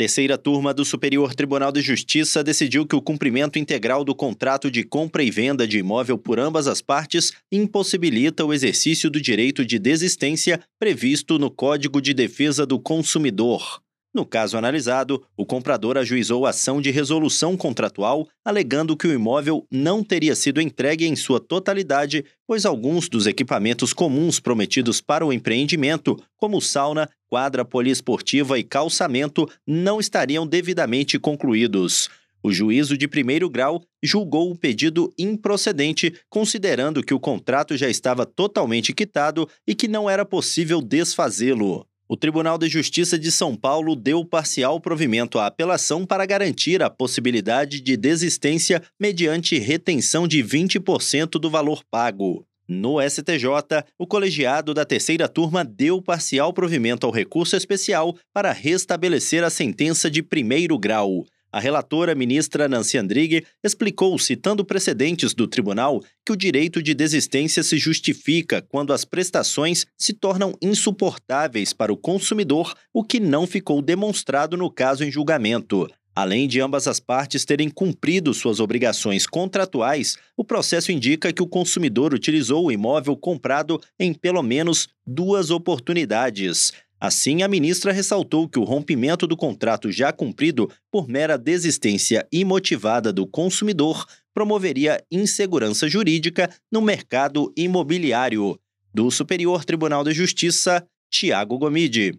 terceira turma do Superior Tribunal de Justiça decidiu que o cumprimento integral do contrato de compra e venda de imóvel por ambas as partes impossibilita o exercício do direito de desistência previsto no Código de Defesa do Consumidor. No caso analisado, o comprador ajuizou ação de resolução contratual, alegando que o imóvel não teria sido entregue em sua totalidade, pois alguns dos equipamentos comuns prometidos para o empreendimento, como sauna, quadra poliesportiva e calçamento, não estariam devidamente concluídos. O juízo de primeiro grau julgou o pedido improcedente, considerando que o contrato já estava totalmente quitado e que não era possível desfazê-lo o Tribunal de Justiça de São Paulo deu parcial provimento à apelação para garantir a possibilidade de desistência mediante retenção de 20% do valor pago. No STJ, o colegiado da terceira turma deu parcial provimento ao recurso especial para restabelecer a sentença de primeiro grau. A relatora ministra Nancy Andrighi explicou, citando precedentes do tribunal, que o direito de desistência se justifica quando as prestações se tornam insuportáveis para o consumidor, o que não ficou demonstrado no caso em julgamento. Além de ambas as partes terem cumprido suas obrigações contratuais, o processo indica que o consumidor utilizou o imóvel comprado em pelo menos duas oportunidades. Assim, a ministra ressaltou que o rompimento do contrato já cumprido por mera desistência imotivada do consumidor promoveria insegurança jurídica no mercado imobiliário. Do Superior Tribunal de Justiça, Tiago Gomide.